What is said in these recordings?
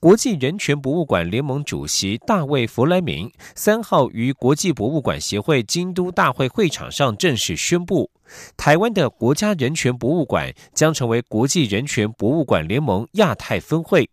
国际人权博物馆联盟主席大卫·弗莱明三号于国际博物馆协会京都大会会场上正式宣布，台湾的国家人权博物馆将成为国际人权博物馆联盟亚太分会。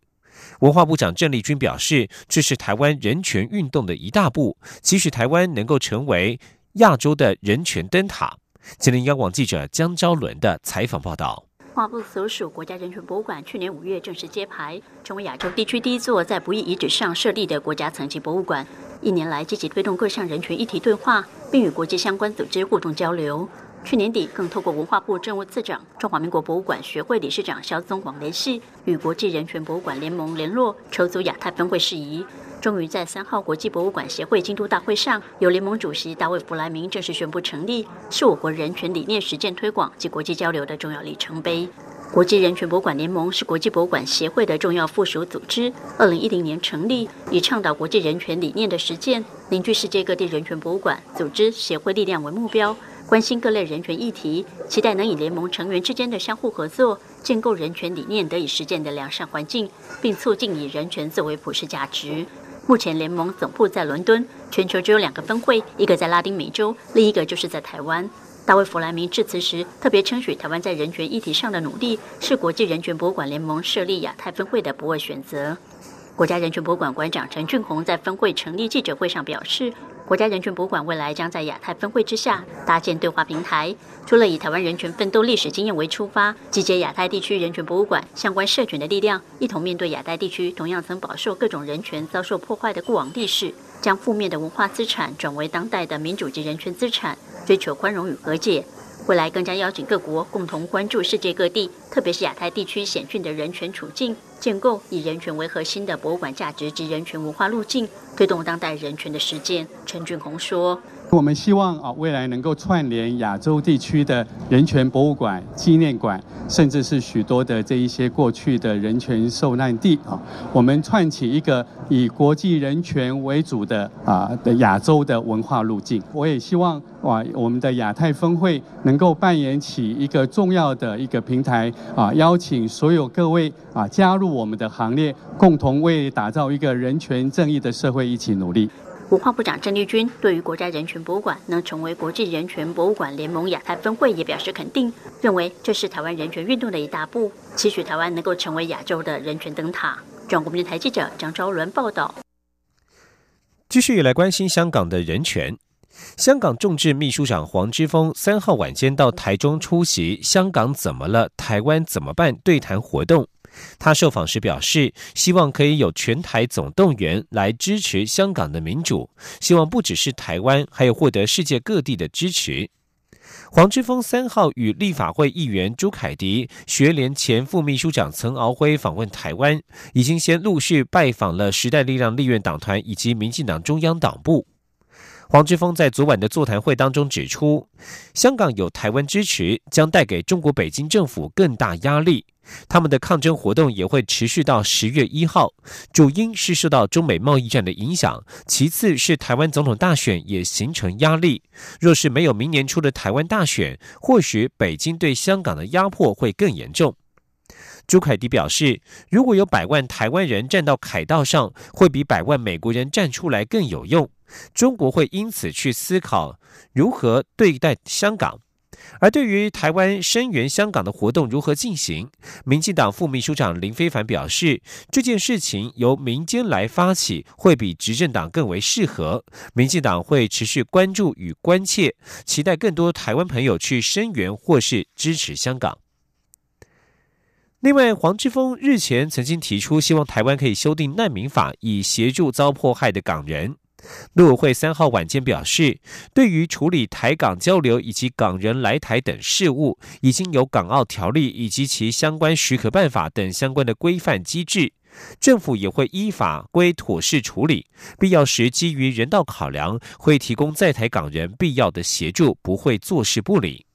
文化部长郑丽君表示，这是台湾人权运动的一大步，期许台湾能够成为亚洲的人权灯塔。吉林央广记者江昭伦的采访报道。文化部所属国家人权博物馆去年五月正式揭牌，成为亚洲地区第一座在不义遗址上设立的国家层级博物馆。一年来积极推动各项人权议题对话，并与国际相关组织互动交流。去年底，更透过文化部政务次长、中华民国博物馆学会理事长肖宗广联系，与国际人权博物馆联盟联络，筹组亚太分会事宜。终于在三号国际博物馆协会京都大会上，由联盟主席大卫·弗莱明正式宣布成立，是我国人权理念实践推广及国际交流的重要里程碑。国际人权博物馆联盟是国际博物馆协会的重要附属组织，二零一零年成立，以倡导国际人权理念的实践，凝聚世界各地人权博物馆、组织、协会力量为目标，关心各类人权议题，期待能以联盟成员之间的相互合作，建构人权理念得以实践的良善环境，并促进以人权作为普世价值。目前联盟总部在伦敦，全球只有两个分会，一个在拉丁美洲，另一个就是在台湾。大卫·弗莱明致辞时特别称许台湾在人权议题上的努力，是国际人权博物馆联盟设立亚太分会的不二选择。国家人权博物馆馆长陈俊宏在分会成立记者会上表示。国家人权博物馆未来将在亚太分会之下搭建对话平台，除了以台湾人权奋斗历史经验为出发，集结亚太地区人权博物馆相关社群的力量，一同面对亚太地区同样曾饱受各种人权遭受破坏的过往历史，将负面的文化资产转为当代的民主及人权资产，追求宽容与和解。未来更加邀请各国共同关注世界各地，特别是亚太地区险峻的人权处境，建构以人权为核心的博物馆价值及人权文化路径，推动当代人权的实践。陈俊宏说。我们希望啊，未来能够串联亚洲地区的人权博物馆、纪念馆，甚至是许多的这一些过去的人权受难地啊，我们串起一个以国际人权为主的啊的亚洲的文化路径。我也希望啊，我们的亚太峰会能够扮演起一个重要的一个平台啊，邀请所有各位啊加入我们的行列，共同为打造一个人权正义的社会一起努力。文化部长郑丽君对于国家人权博物馆能成为国际人权博物馆联盟亚太分会也表示肯定，认为这是台湾人权运动的一大步，期许台湾能够成为亚洲的人权灯塔。中国电台记者张昭伦报道。继续以来关心香港的人权，香港众志秘书长黄之锋三号晚间到台中出席《香港怎么了？台湾怎么办？》对谈活动。他受访时表示，希望可以有全台总动员来支持香港的民主，希望不只是台湾，还有获得世界各地的支持。黄之锋三号与立法会议员朱凯迪、学联前副秘书长曾敖辉访问台湾，已经先陆续拜访了时代力量立院党团以及民进党中央党部。黄之锋在昨晚的座谈会当中指出，香港有台湾支持，将带给中国北京政府更大压力。他们的抗争活动也会持续到十月一号，主因是受到中美贸易战的影响，其次是台湾总统大选也形成压力。若是没有明年初的台湾大选，或许北京对香港的压迫会更严重。朱凯迪表示，如果有百万台湾人站到凯道上，会比百万美国人站出来更有用。中国会因此去思考如何对待香港，而对于台湾声援香港的活动如何进行，民进党副秘书长林非凡表示，这件事情由民间来发起，会比执政党更为适合。民进党会持续关注与关切，期待更多台湾朋友去声援或是支持香港。另外，黄之锋日前曾经提出，希望台湾可以修订难民法，以协助遭迫害的港人。陆委会三号晚间表示，对于处理台港交流以及港人来台等事务，已经有港澳条例以及其相关许可办法等相关的规范机制。政府也会依法规妥适处理，必要时基于人道考量，会提供在台港人必要的协助，不会坐视不理。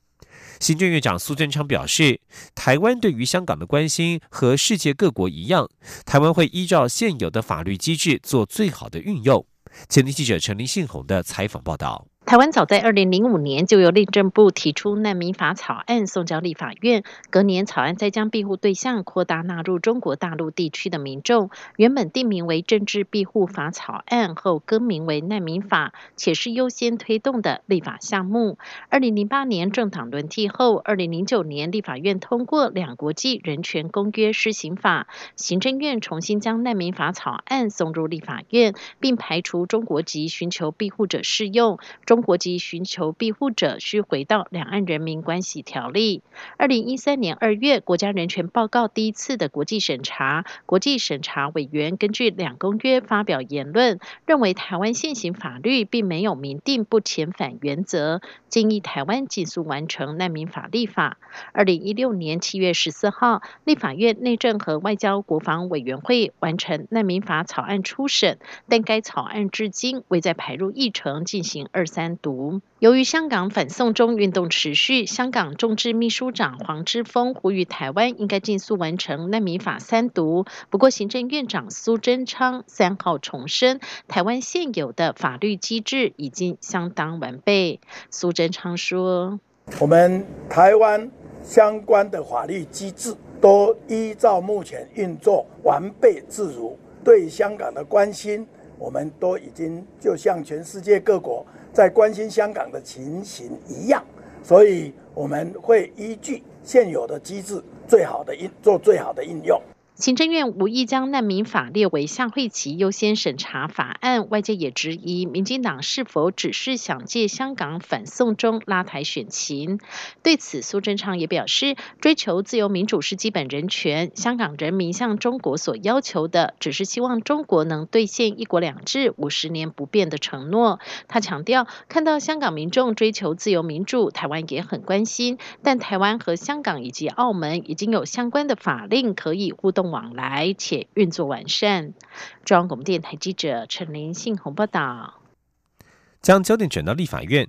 行政院长苏贞昌表示，台湾对于香港的关心和世界各国一样，台湾会依照现有的法律机制做最好的运用。前天记者陈林信宏的采访报道。台湾早在二零零五年就由内政部提出难民法草案送交立法院，隔年草案再将庇护对象扩大纳入中国大陆地区的民众。原本定名为政治庇护法草案后更名为难民法，且是优先推动的立法项目。二零零八年政党轮替后，二零零九年立法院通过两国际人权公约施行法，行政院重新将难民法草案送入立法院，并排除中国籍寻求庇护者适用。中国籍寻求庇护者需回到《两岸人民关系条例》。二零一三年二月，国家人权报告第一次的国际审查，国际审查委员根据两公约发表言论，认为台湾现行法律并没有明定不遣返原则，建议台湾尽速完成难民法立法。二零一六年七月十四号，立法院内政和外交国防委员会完成难民法草案初审，但该草案至今未再排入议程进行二三。单独。由于香港反送中运动持续，香港众志秘书长黄之锋呼吁台湾应该尽速完成难民法三读。不过，行政院长苏贞昌三号重申，台湾现有的法律机制已经相当完备。苏贞昌说：“我们台湾相关的法律机制都依照目前运作完备自如，对香港的关心，我们都已经就像全世界各国。”在关心香港的情形一样，所以我们会依据现有的机制，最好的应做最好的应用。行政院无意将难民法列为向会期优先审查法案，外界也质疑民进党是否只是想借香港反送中拉台选情。对此，苏贞昌也表示，追求自由民主是基本人权，香港人民向中国所要求的，只是希望中国能兑现一国两制五十年不变的承诺。他强调，看到香港民众追求自由民主，台湾也很关心，但台湾和香港以及澳门已经有相关的法令可以互动。往来且运作完善。中央广播电台记者陈林信宏报道。将焦点转到立法院，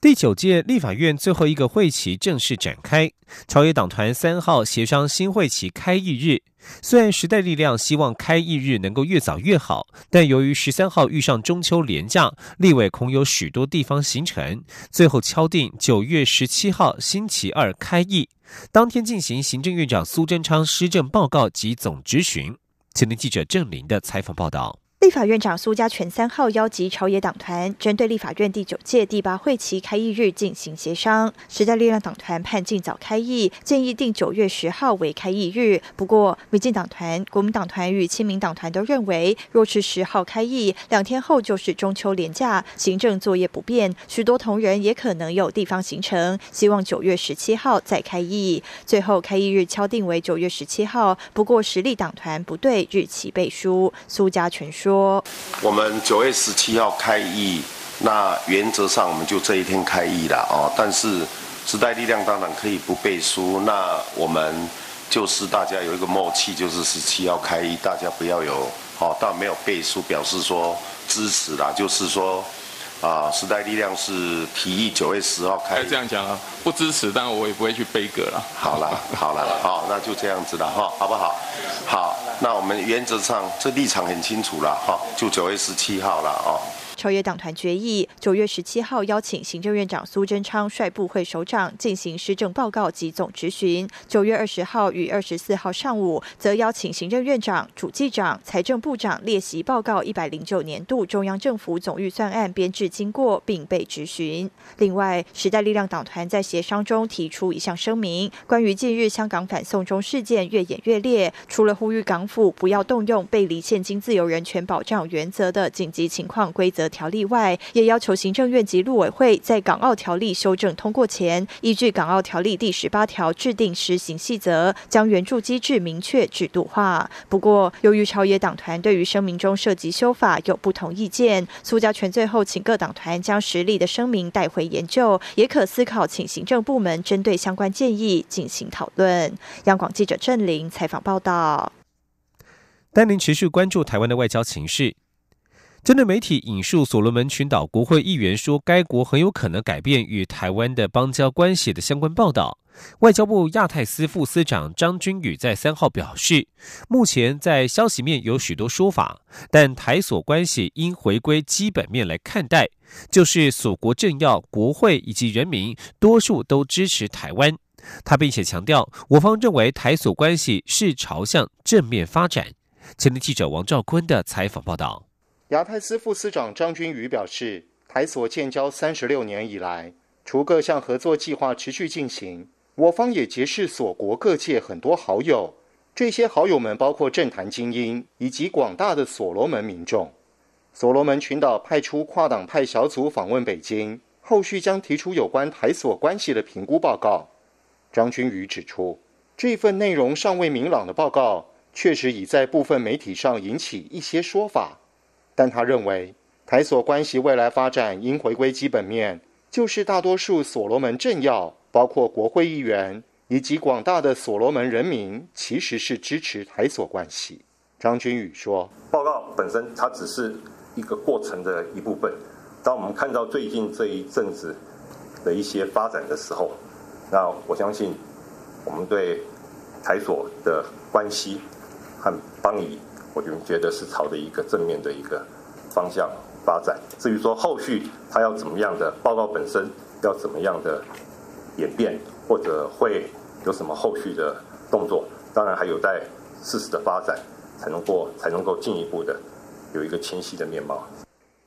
第九届立法院最后一个会期正式展开。朝野党团三号协商新会期开议日，虽然时代力量希望开议日能够越早越好，但由于十三号遇上中秋连假，立委恐有许多地方行程，最后敲定九月十七号星期二开议。当天进行行政院长苏贞昌施政报告及总质询。前天记者郑林的采访报道。立法院长苏家全三号邀集朝野党团，针对立法院第九届第八会期开议日进行协商。时代力量党团盼尽早开议，建议定九月十号为开议日。不过，民进党团、国民党团与亲民党团都认为，若是十号开议，两天后就是中秋连假，行政作业不便，许多同仁也可能有地方行程，希望九月十七号再开议。最后开议日敲定为九月十七号，不过实力党团不对日期背书。苏家全说。说我们九月十七号开议，那原则上我们就这一天开议了哦。但是时代力量当然可以不背书，那我们就是大家有一个默契，就是十七号开议，大家不要有哦，但没有背书表示说支持啦，就是说。啊，时代力量是提议九月十号开。这样讲啊，不支持，但我也不会去背歌了。好了，好了，好，那就这样子了哈，好不好？好，那我们原则上这立场很清楚了哈，就九月十七号了哦。超越党团决议，九月十七号邀请行政院长苏贞昌率部会首长进行施政报告及总质询。九月二十号与二十四号上午，则邀请行政院长、主计长、财政部长列席报告一百零九年度中央政府总预算案编制经过，并被质询。另外，时代力量党团在协商中提出一项声明，关于近日香港反送中事件越演越烈，除了呼吁港府不要动用背离现金自由人权保障原则的紧急情况规则。条例外，也要求行政院及陆委会在港澳条例修正通过前，依据港澳条例第十八条制定施行细则，将援助机制明确制度化。不过，由于朝野党团对于声明中涉及修法有不同意见，苏家全最后请各党团将实力的声明带回研究，也可思考请行政部门针对相关建议进行讨论。央广记者郑玲采访报道。带您持续关注台湾的外交情势。针对媒体引述所罗门群岛国会议员说，该国很有可能改变与台湾的邦交关系的相关报道，外交部亚太司副司长张君宇在三号表示，目前在消息面有许多说法，但台所关系应回归基本面来看待，就是所国政要、国会以及人民多数都支持台湾。他并且强调，我方认为台所关系是朝向正面发展。前天记者王兆坤的采访报道。亚太司副司长张君宇表示，台所建交三十六年以来，除各项合作计划持续进行，我方也结识所国各界很多好友。这些好友们包括政坛精英以及广大的所罗门民众。所罗门群岛派出跨党派小组访问北京，后续将提出有关台所关系的评估报告。张君宇指出，这份内容尚未明朗的报告，确实已在部分媒体上引起一些说法。但他认为，台所关系未来发展应回归基本面，就是大多数所罗门政要，包括国会议员以及广大的所罗门人民，其实是支持台所关系。张君宇说：“报告本身它只是一个过程的一部分。当我们看到最近这一阵子的一些发展的时候，那我相信我们对台所的关系和邦谊。”我就觉得是朝着一个正面的一个方向发展。至于说后续它要怎么样的报告本身要怎么样的演变，或者会有什么后续的动作，当然还有待事实的发展才能够才能够进一步的有一个清晰的面貌。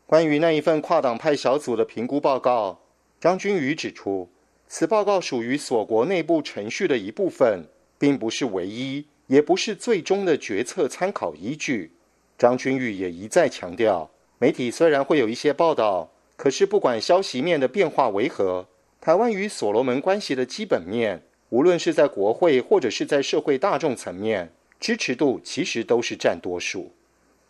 关于那一份跨党派小组的评估报告，张君宇指出，此报告属于所国内部程序的一部分，并不是唯一。也不是最终的决策参考依据。张君玉也一再强调，媒体虽然会有一些报道，可是不管消息面的变化为何，台湾与所罗门关系的基本面，无论是在国会或者是在社会大众层面，支持度其实都是占多数。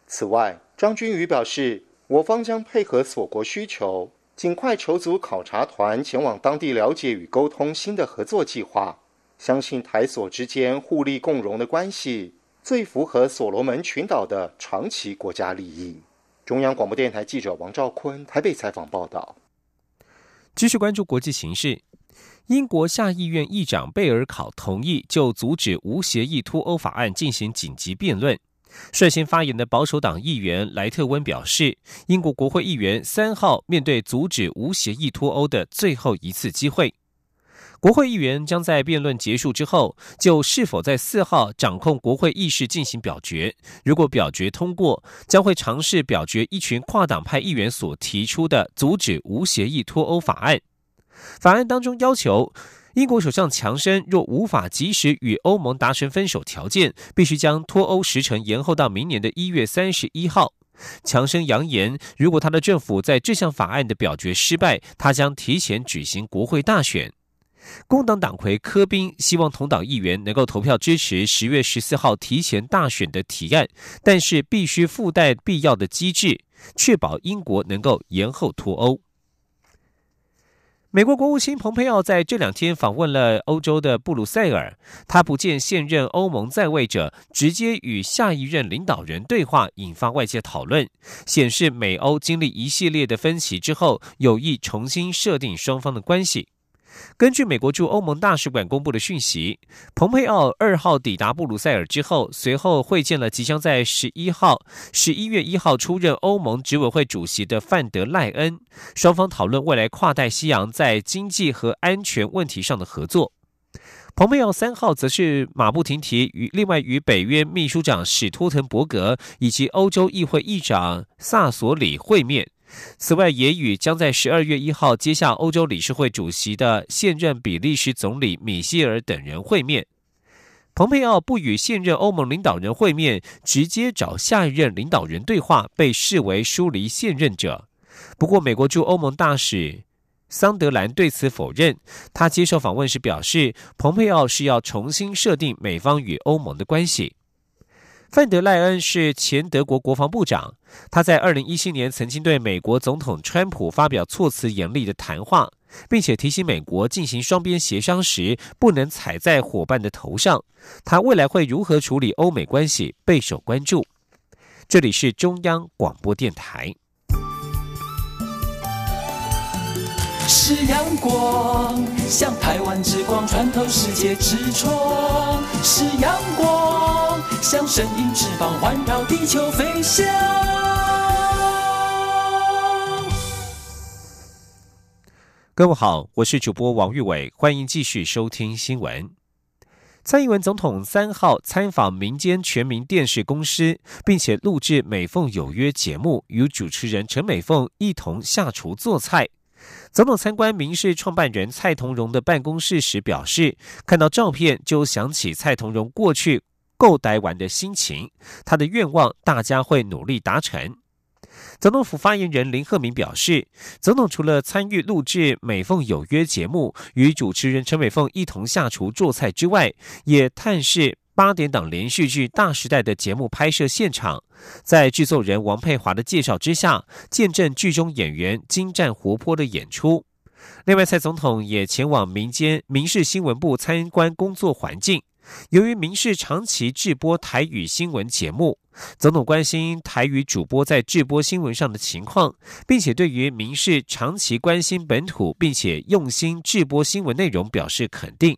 此外，张君宇表示，我方将配合所国需求，尽快筹组考察团前往当地了解与沟通新的合作计划。相信台所之间互利共荣的关系，最符合所罗门群岛的长期国家利益。中央广播电台记者王兆坤台北采访报道。继续关注国际形势，英国下议院议长贝尔考同意就阻止无协议脱欧法案进行紧急辩论。率先发言的保守党议员莱特温表示，英国国会议员三号面对阻止无协议脱欧的最后一次机会。国会议员将在辩论结束之后，就是否在四号掌控国会议事进行表决。如果表决通过，将会尝试表决一群跨党派议员所提出的阻止无协议脱欧法案。法案当中要求，英国首相强生若无法及时与欧盟达成分手条件，必须将脱欧时程延后到明年的一月三十一号。强生扬言，如果他的政府在这项法案的表决失败，他将提前举行国会大选。工党党魁科宾希望同党议员能够投票支持十月十四号提前大选的提案，但是必须附带必要的机制，确保英国能够延后脱欧。美国国务卿蓬佩奥在这两天访问了欧洲的布鲁塞尔，他不见现任欧盟在位者，直接与下一任领导人对话，引发外界讨论，显示美欧经历一系列的分歧之后，有意重新设定双方的关系。根据美国驻欧盟大使馆公布的讯息，蓬佩奥二号抵达布鲁塞尔之后，随后会见了即将在十一号、十一月一号出任欧盟执委会主席的范德赖恩，双方讨论未来跨大西洋在经济和安全问题上的合作。蓬佩奥三号则是马不停蹄与另外与北约秘书长史托滕伯格以及欧洲议会议长萨索里会面。此外，也与将在十二月一号接下欧洲理事会主席的现任比利时总理米歇尔等人会面。蓬佩奥不与现任欧盟领导人会面，直接找下一任领导人对话，被视为疏离现任者。不过，美国驻欧盟大使桑德兰对此否认。他接受访问时表示，蓬佩奥是要重新设定美方与欧盟的关系。范德赖恩是前德国国防部长，他在二零一七年曾经对美国总统川普发表措辞严厉的谈话，并且提醒美国进行双边协商时不能踩在伙伴的头上。他未来会如何处理欧美关系备受关注。这里是中央广播电台。是阳光，像台湾之光穿透世界之窗；是阳光，像神鹰翅膀环绕地球飞翔。各位好，我是主播王玉伟，欢迎继续收听新闻。蔡英文总统三号参访民间全民电视公司，并且录制美凤有约节目，与主持人陈美凤一同下厨做菜。总统参观民事创办人蔡同荣的办公室时表示，看到照片就想起蔡同荣过去够呆玩的心情。他的愿望，大家会努力达成。总统府发言人林鹤明表示，总统除了参与录制《美凤有约》节目，与主持人陈美凤一同下厨做菜之外，也探视八点档连续剧《大时代》的节目拍摄现场，在制作人王佩华的介绍之下，见证剧中演员精湛活泼的演出。另外，蔡总统也前往民间民事新闻部参观工作环境。由于民视长期制播台语新闻节目，总统关心台语主播在制播新闻上的情况，并且对于民视长期关心本土并且用心制播新闻内容表示肯定。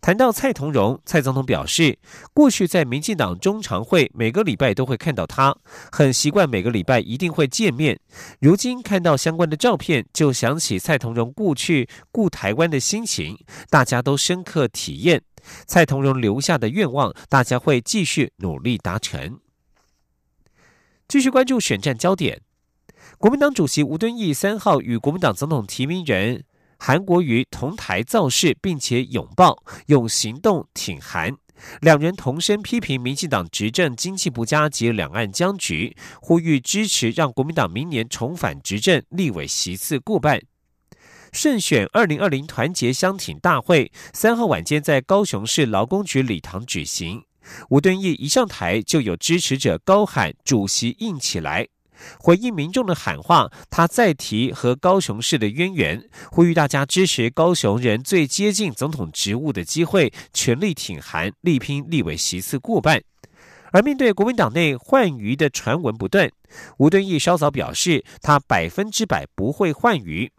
谈到蔡同荣，蔡总统表示，过去在民进党中常会每个礼拜都会看到他，很习惯每个礼拜一定会见面。如今看到相关的照片，就想起蔡同荣过去顾台湾的心情，大家都深刻体验。蔡同荣留下的愿望，大家会继续努力达成。继续关注选战焦点，国民党主席吴敦义三号与国民党总统提名人韩国瑜同台造势，并且拥抱，用行动挺韩。两人同声批评民进党执政经济不佳及两岸僵局，呼吁支持让国民党明年重返执政，立委席次过半。胜选二零二零团结相挺大会三号晚间在高雄市劳工局礼堂举行。吴敦义一上台，就有支持者高喊“主席硬起来”，回应民众的喊话。他再提和高雄市的渊源，呼吁大家支持高雄人最接近总统职务的机会，全力挺韩，力拼立委席次过半。而面对国民党内换鱼的传闻不断，吴敦义稍早表示，他百分之百不会换鱼。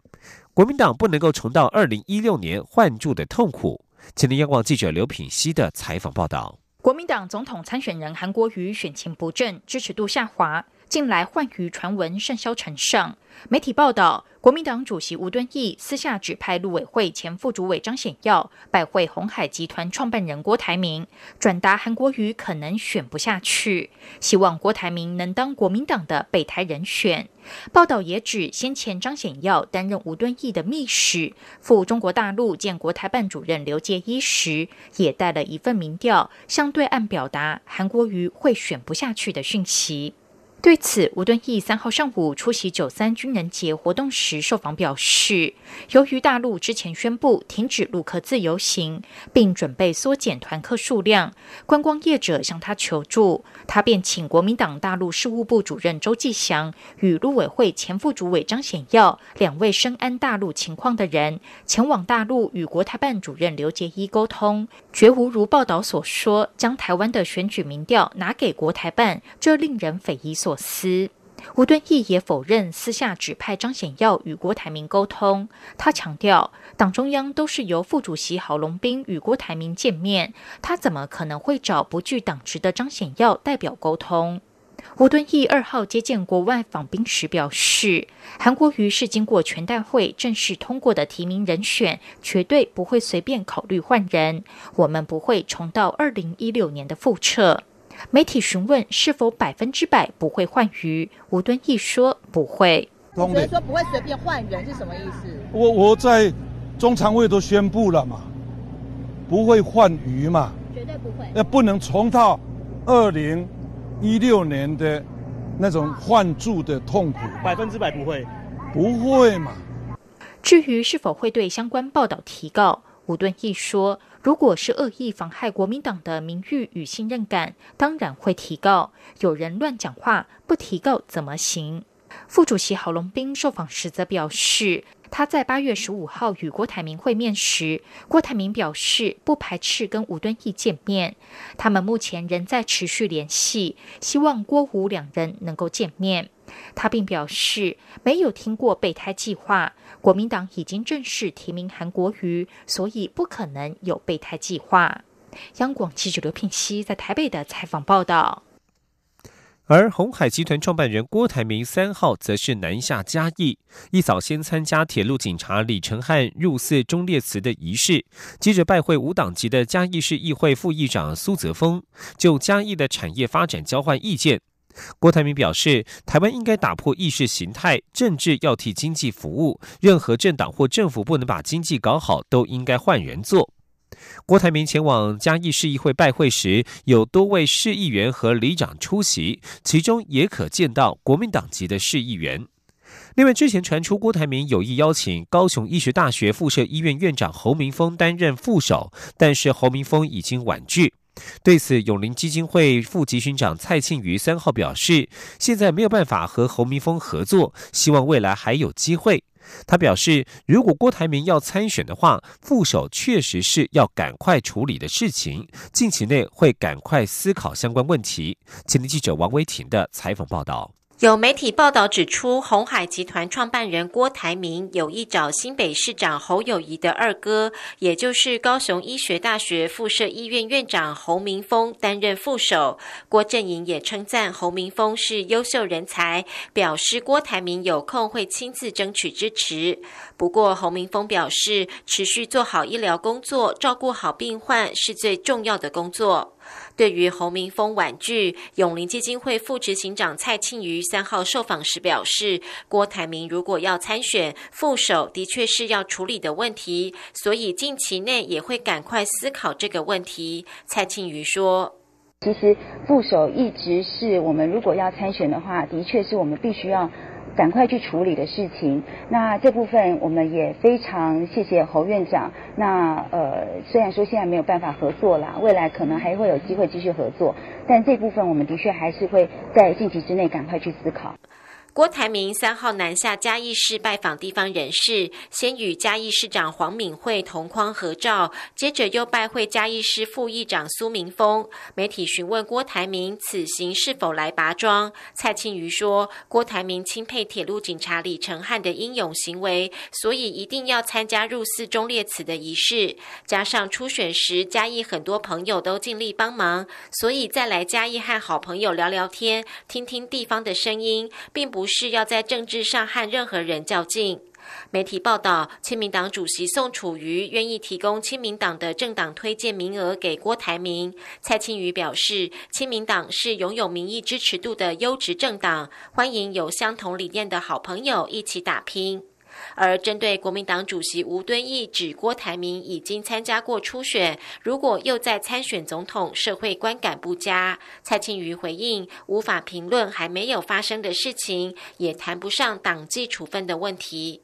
国民党不能够重蹈二零一六年换柱的痛苦。前天央广记者刘品熙的采访报道：国民党总统参选人韩国瑜选情不振，支持度下滑，近来换鱼传闻甚嚣尘上。媒体报道。国民党主席吴敦义私下指派陆委会前副主委张显耀拜会红海集团创办人郭台铭，转达韩国瑜可能选不下去，希望郭台铭能当国民党的备胎人选。报道也指，先前张显耀担任吴敦义的秘书，赴中国大陆见国台办主任刘介一时，也带了一份民调，向对岸表达韩国瑜会选不下去的讯息。对此，吴敦义三号上午出席九三军人节活动时受访表示，由于大陆之前宣布停止陆客自由行，并准备缩减团客数量，观光业者向他求助，他便请国民党大陆事务部主任周继祥与陆委会前副主委张显耀两位深谙大陆情况的人，前往大陆与国台办主任刘杰一沟通，绝无如报道所说，将台湾的选举民调拿给国台办，这令人匪夷所。所思，吴敦义也否认私下指派张显耀与郭台铭沟通。他强调，党中央都是由副主席郝龙斌与郭台铭见面，他怎么可能会找不具党职的张显耀代表沟通？吴敦义二号接见国外访宾时表示，韩国瑜是经过全代会正式通过的提名人选，绝对不会随便考虑换人。我们不会重蹈二零一六年的覆辙。媒体询问是否百分之百不会换鱼，吴敦义说不会。所以说不会随便换人是什么意思？我我在中常会都宣布了嘛，不会换鱼嘛，绝对不会。那不能重蹈二零一六年的那种换注的痛苦，百分之百不会，不会嘛。至于是否会对相关报道提告，吴敦义说。如果是恶意妨害国民党的名誉与信任感，当然会提告。有人乱讲话，不提告怎么行？副主席郝龙斌受访时则表示。他在八月十五号与郭台铭会面时，郭台铭表示不排斥跟吴敦义见面，他们目前仍在持续联系，希望郭吴两人能够见面。他并表示没有听过备胎计划，国民党已经正式提名韩国瑜，所以不可能有备胎计划。央广记者刘聘熙在台北的采访报道。而红海集团创办人郭台铭三号则是南下嘉义，一早先参加铁路警察李承汉入寺忠烈祠的仪式，接着拜会无党籍的嘉义市议会副议长苏泽峰，就嘉义的产业发展交换意见。郭台铭表示，台湾应该打破意识形态，政治要替经济服务，任何政党或政府不能把经济搞好，都应该换人做。郭台铭前往嘉义市议会拜会时，有多位市议员和里长出席，其中也可见到国民党籍的市议员。另外，之前传出郭台铭有意邀请高雄医学大学附设医院院长侯明峰担任副手，但是侯明峰已经婉拒。对此，永林基金会副执行长蔡庆瑜三号表示，现在没有办法和侯明峰合作，希望未来还有机会。他表示，如果郭台铭要参选的话，副手确实是要赶快处理的事情，近期内会赶快思考相关问题。前天记者王维婷的采访报道。有媒体报道指出，红海集团创办人郭台铭有意找新北市长侯友谊的二哥，也就是高雄医学大学附设医院院长侯明峰担任副手。郭振营也称赞侯明峰是优秀人才，表示郭台铭有空会亲自争取支持。不过，侯明峰表示，持续做好医疗工作，照顾好病患是最重要的工作。对于侯明峰婉拒，永林基金会副执行长蔡庆瑜三号受访时表示，郭台铭如果要参选副手，的确是要处理的问题，所以近期内也会赶快思考这个问题。蔡庆瑜说：“其实副手一直是我们如果要参选的话，的确是我们必须要。”赶快去处理的事情。那这部分我们也非常谢谢侯院长。那呃，虽然说现在没有办法合作啦，未来可能还会有机会继续合作，但这部分我们的确还是会在近期之内赶快去思考。郭台铭三号南下嘉义市拜访地方人士，先与嘉义市长黄敏惠同框合照，接着又拜会嘉义市副议长苏明峰。媒体询问郭台铭此行是否来拔庄，蔡庆瑜说：“郭台铭钦佩铁路警察李承汉的英勇行为，所以一定要参加入寺忠烈祠的仪式。加上初选时嘉义很多朋友都尽力帮忙，所以再来嘉义和好朋友聊聊天，听听地方的声音，并不。”不是要在政治上和任何人较劲。媒体报道，亲民党主席宋楚瑜愿意提供亲民党的政党推荐名额给郭台铭。蔡清瑜表示，亲民党是拥有民意支持度的优质政党，欢迎有相同理念的好朋友一起打拼。而针对国民党主席吴敦义指郭台铭已经参加过初选，如果又在参选总统，社会观感不佳。蔡庆瑜回应无法评论还没有发生的事情，也谈不上党纪处分的问题。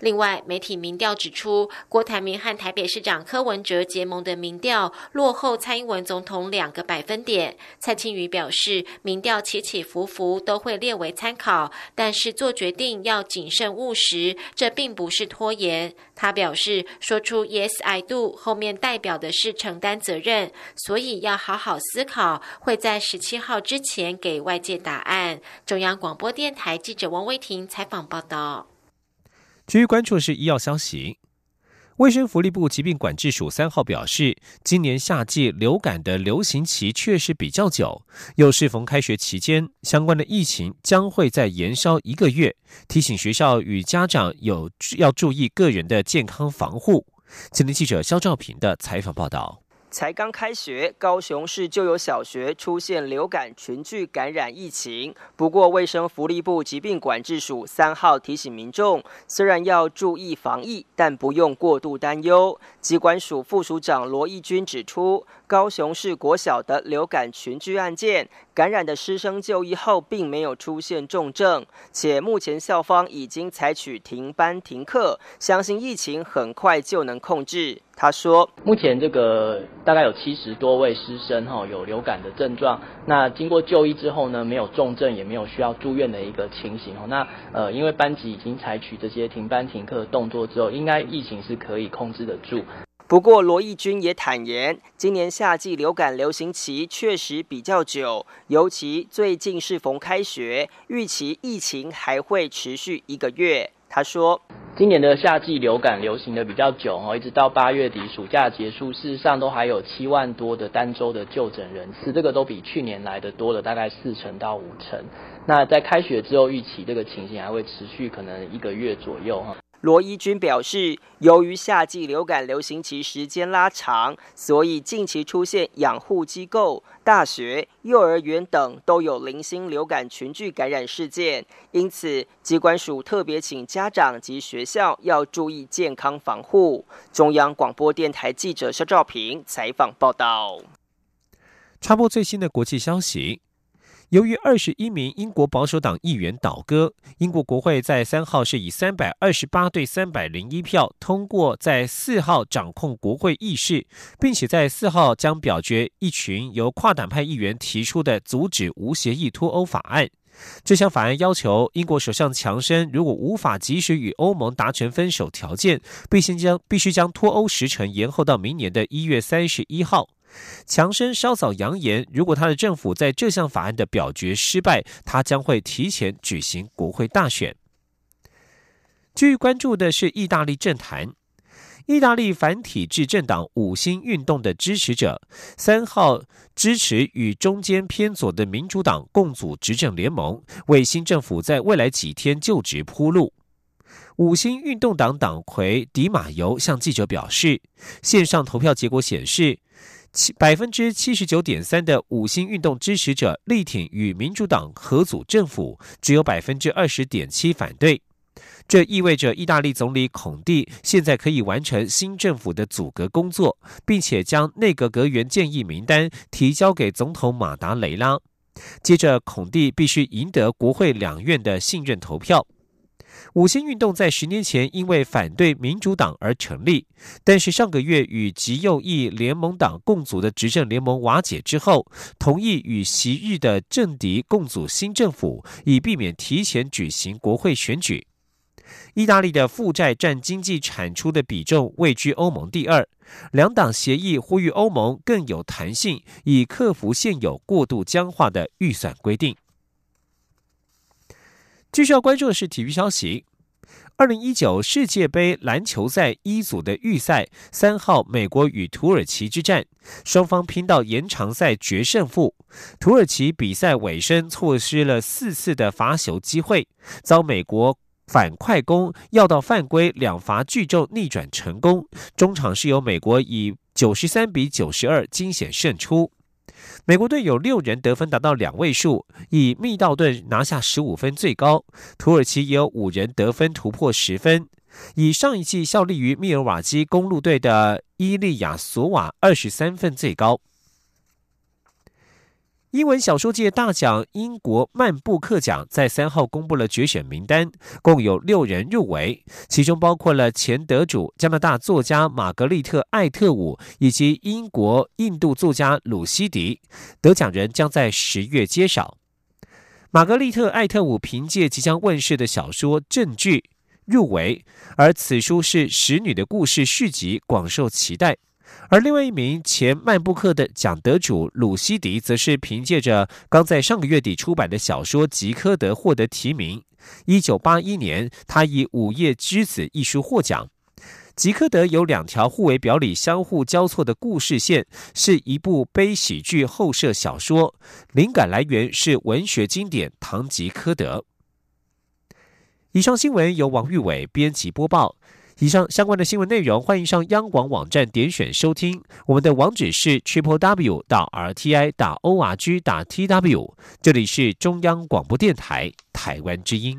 另外，媒体民调指出，郭台铭和台北市长柯文哲结盟的民调落后蔡英文总统两个百分点。蔡清瑜表示，民调起起伏伏都会列为参考，但是做决定要谨慎务实，这并不是拖延。他表示，说出 “Yes I do” 后面代表的是承担责任，所以要好好思考，会在十七号之前给外界答案。中央广播电台记者王威婷采访报道。至于关注的是医药消息，卫生福利部疾病管制署三号表示，今年夏季流感的流行期确实比较久，又适逢开学期间，相关的疫情将会再延烧一个月，提醒学校与家长有要注意个人的健康防护。今天记者肖兆平的采访报道。才刚开学，高雄市就有小学出现流感群聚感染疫情。不过，卫生福利部疾病管制署三号提醒民众，虽然要注意防疫，但不用过度担忧。疾管署副署长罗义军指出，高雄市国小的流感群聚案件，感染的师生就医后并没有出现重症，且目前校方已经采取停班停课，相信疫情很快就能控制。他说：“目前这个大概有七十多位师生哈有流感的症状，那经过就医之后呢，没有重症，也没有需要住院的一个情形哦。那呃，因为班级已经采取这些停班停课的动作之后，应该疫情是可以控制得住。”不过，罗义军也坦言，今年夏季流感流行期确实比较久，尤其最近适逢开学，预期疫情还会持续一个月。他说：“今年的夏季流感流行的比较久哦，一直到八月底暑假结束，事实上都还有七万多的单周的就诊人次，这个都比去年来的多了大概四成到五成。那在开学之后，预期这个情形还会持续可能一个月左右哈。”罗伊军表示，由于夏季流感流行期时间拉长，所以近期出现养护机构、大学、幼儿园等都有零星流感群聚感染事件。因此，机关署特别请家长及学校要注意健康防护。中央广播电台记者肖兆平采访报道。插播最新的国际消息。由于二十一名英国保守党议员倒戈，英国国会在三号是以三百二十八对三百零一票通过，在四号掌控国会议事，并且在四号将表决一群由跨党派议员提出的阻止无协议脱欧法案。这项法案要求英国首相强生，如果无法及时与欧盟达成分手条件，必先将必须将脱欧时程延后到明年的一月三十一号。强生稍早扬言，如果他的政府在这项法案的表决失败，他将会提前举行国会大选。据关注的是意大利政坛，意大利反体制政党五星运动的支持者三号支持与中间偏左的民主党共组执政联盟，为新政府在未来几天就职铺路。五星运动党党魁迪马尤向记者表示，线上投票结果显示。七百分之七十九点三的五星运动支持者力挺与民主党合组政府，只有百分之二十点七反对。这意味着意大利总理孔蒂现在可以完成新政府的组阁工作，并且将内阁阁员建议名单提交给总统马达雷拉。接着，孔蒂必须赢得国会两院的信任投票。五星运动在十年前因为反对民主党而成立，但是上个月与极右翼联盟党共组的执政联盟瓦解之后，同意与昔日的政敌共组新政府，以避免提前举行国会选举。意大利的负债占经济产出的比重位居欧盟第二，两党协议呼吁欧盟更有弹性，以克服现有过度僵化的预算规定。继续要关注的是体育消息。二零一九世界杯篮球赛一组的预赛，三号美国与土耳其之战，双方拼到延长赛决胜负。土耳其比赛尾声错失了四次的罚球机会，遭美国反快攻要到犯规，两罚俱中逆转成功。中场是由美国以九十三比九十二惊险胜出。美国队有六人得分达到两位数，以密道顿拿下十五分最高。土耳其也有五人得分突破十分，以上一季效力于密尔瓦基公路队的伊利亚索瓦二十三分最高。英文小说界大奖英国曼布克奖在三号公布了决选名单，共有六人入围，其中包括了前得主加拿大作家玛格丽特·艾特伍以及英国印度作家鲁西迪。得奖人将在十月揭晓。玛格丽特·艾特伍凭借即将问世的小说《证据》入围，而此书是《使女的故事》续集，广受期待。而另外一名前曼布克的奖得主鲁西迪，则是凭借着刚在上个月底出版的小说《吉科德》获得提名。一九八一年，他以《午夜之子》一书获奖。吉科德有两条互为表里、相互交错的故事线，是一部悲喜剧后设小说，灵感来源是文学经典《堂吉诃德》。以上新闻由王玉伟编辑播报。以上相关的新闻内容，欢迎上央广网站点选收听。我们的网址是 triple w 到 r t i 打 o r g 打 t w。这里是中央广播电台台湾之音。